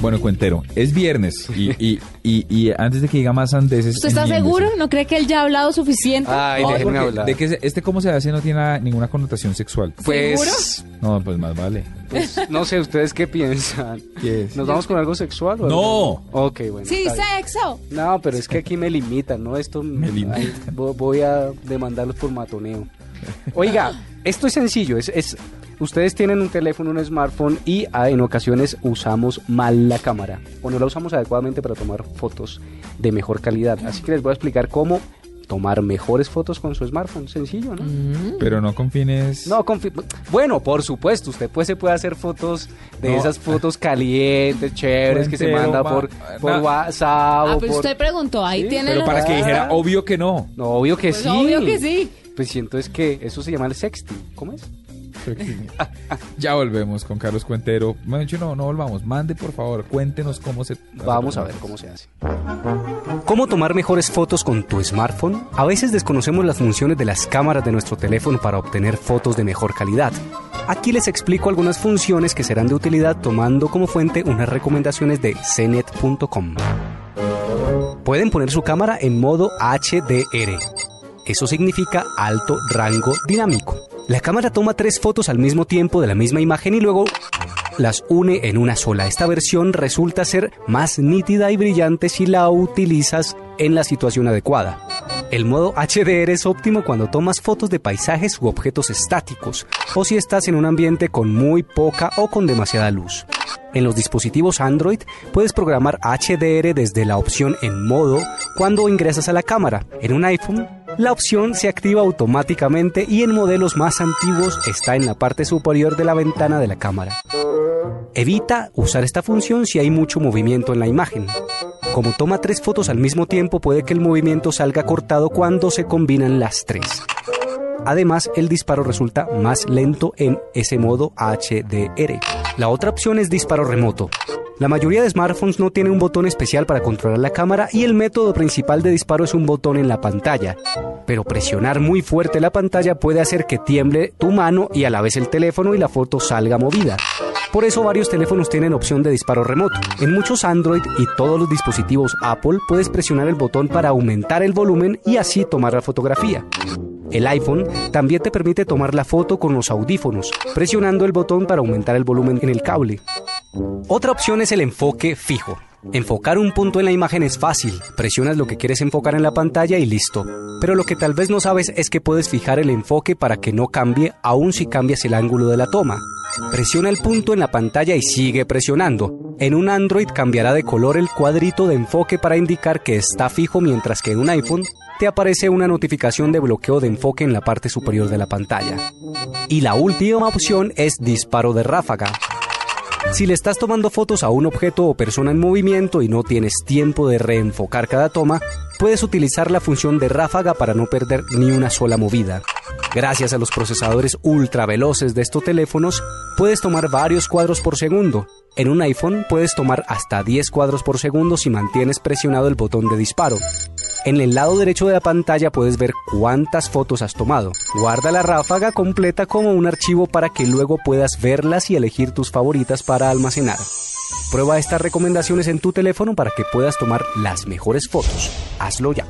Bueno, cuentero, es viernes y, y, y, y antes de que diga más andeses... ¿Usted está seguro? ¿No cree que él ya ha hablado suficiente? Ay, No, déjenme hablar. de que se- este cómo se hace no tiene nada- ninguna connotación sexual. Pues, No, pues más vale. pues, no sé, ¿ustedes qué piensan? ¿Qué es? ¿Nos vamos con algo sexual o No. algo? Ok, bueno. sí, sexo. No, pero es que aquí me limitan, ¿no? Esto Me limitan. voy a demandarlos por matoneo. Oiga, esto es sencillo, es, es ustedes tienen un teléfono, un smartphone y ah, en ocasiones usamos mal la cámara o no la usamos adecuadamente para tomar fotos de mejor calidad. Así que les voy a explicar cómo tomar mejores fotos con su smartphone, sencillo, ¿no? Pero no con fines... No, confi- bueno, por supuesto, usted pues se puede hacer fotos de No. esas fotos calientes, chéveres que se manda ma- por, por na- WhatsApp Ah, o pero por... usted preguntó, ahí Sí, tiene Pero los- para que dijera, obvio que no. No, obvio que Pues sí. obvio que sí. Pues siento es que eso se llama el sexting. ¿Cómo es? Ya volvemos con Carlos Cuentero. Yo no, no volvamos. Mande, por favor, cuéntenos cómo se... Vamos a ver cómo se hace. ¿Cómo tomar mejores fotos con tu smartphone? A veces desconocemos las funciones de las cámaras de nuestro teléfono para obtener fotos de mejor calidad. Aquí les explico algunas funciones que serán de utilidad tomando como fuente unas recomendaciones de cnet.com. Pueden poner su cámara en modo HDR. Eso significa alto rango dinámico. La cámara toma tres fotos al mismo tiempo de la misma imagen y luego las une en una sola. Esta versión resulta ser más nítida y brillante si la utilizas en la situación adecuada. El modo HDR es óptimo cuando tomas fotos de paisajes u objetos estáticos o si estás en un ambiente con muy poca o con demasiada luz. En los dispositivos Android puedes programar HDR desde la opción en modo cuando ingresas a la cámara. En un iPhone, la opción se activa automáticamente y en modelos más antiguos está en la parte superior de la ventana de la cámara. Evita usar esta función si hay mucho movimiento en la imagen. Como toma tres fotos al mismo tiempo, puede que el movimiento salga cortado cuando se combinan las tres. Además, el disparo resulta más lento en ese modo HDR. La otra opción es disparo remoto. La mayoría de smartphones no tiene un botón especial para controlar la cámara y el método principal de disparo es un botón en la pantalla. Pero presionar muy fuerte la pantalla puede hacer que tiemble tu mano y a la vez el teléfono y la foto salga movida. Por eso varios teléfonos tienen opción de disparo remoto. En muchos Android y todos los dispositivos Apple puedes presionar el botón para aumentar el volumen y así tomar la fotografía. El iPhone también te permite tomar la foto con los audífonos, presionando el botón para aumentar el volumen en el cable. Otra opción es el enfoque fijo. Enfocar un punto en la imagen es fácil, presionas lo que quieres enfocar en la pantalla y listo. Pero lo que tal vez no sabes es que puedes fijar el enfoque para que no cambie aun si cambias el ángulo de la toma. Presiona el punto en la pantalla y sigue presionando. En un Android cambiará de color el cuadrito de enfoque para indicar que está fijo mientras que en un iPhone te aparece una notificación de bloqueo de enfoque en la parte superior de la pantalla. Y la última opción es disparo de ráfaga. Si le estás tomando fotos a un objeto o persona en movimiento y no tienes tiempo de reenfocar cada toma, puedes utilizar la función de ráfaga para no perder ni una sola movida. Gracias a los procesadores ultra veloces de estos teléfonos, puedes tomar varios cuadros por segundo. En un iPhone puedes tomar hasta 10 cuadros por segundo si mantienes presionado el botón de disparo. En el lado derecho de la pantalla puedes ver cuántas fotos has tomado. Guarda la ráfaga completa como un archivo para que luego puedas verlas y elegir tus favoritas para almacenar. Prueba estas recomendaciones en tu teléfono para que puedas tomar las mejores fotos. Hazlo ya.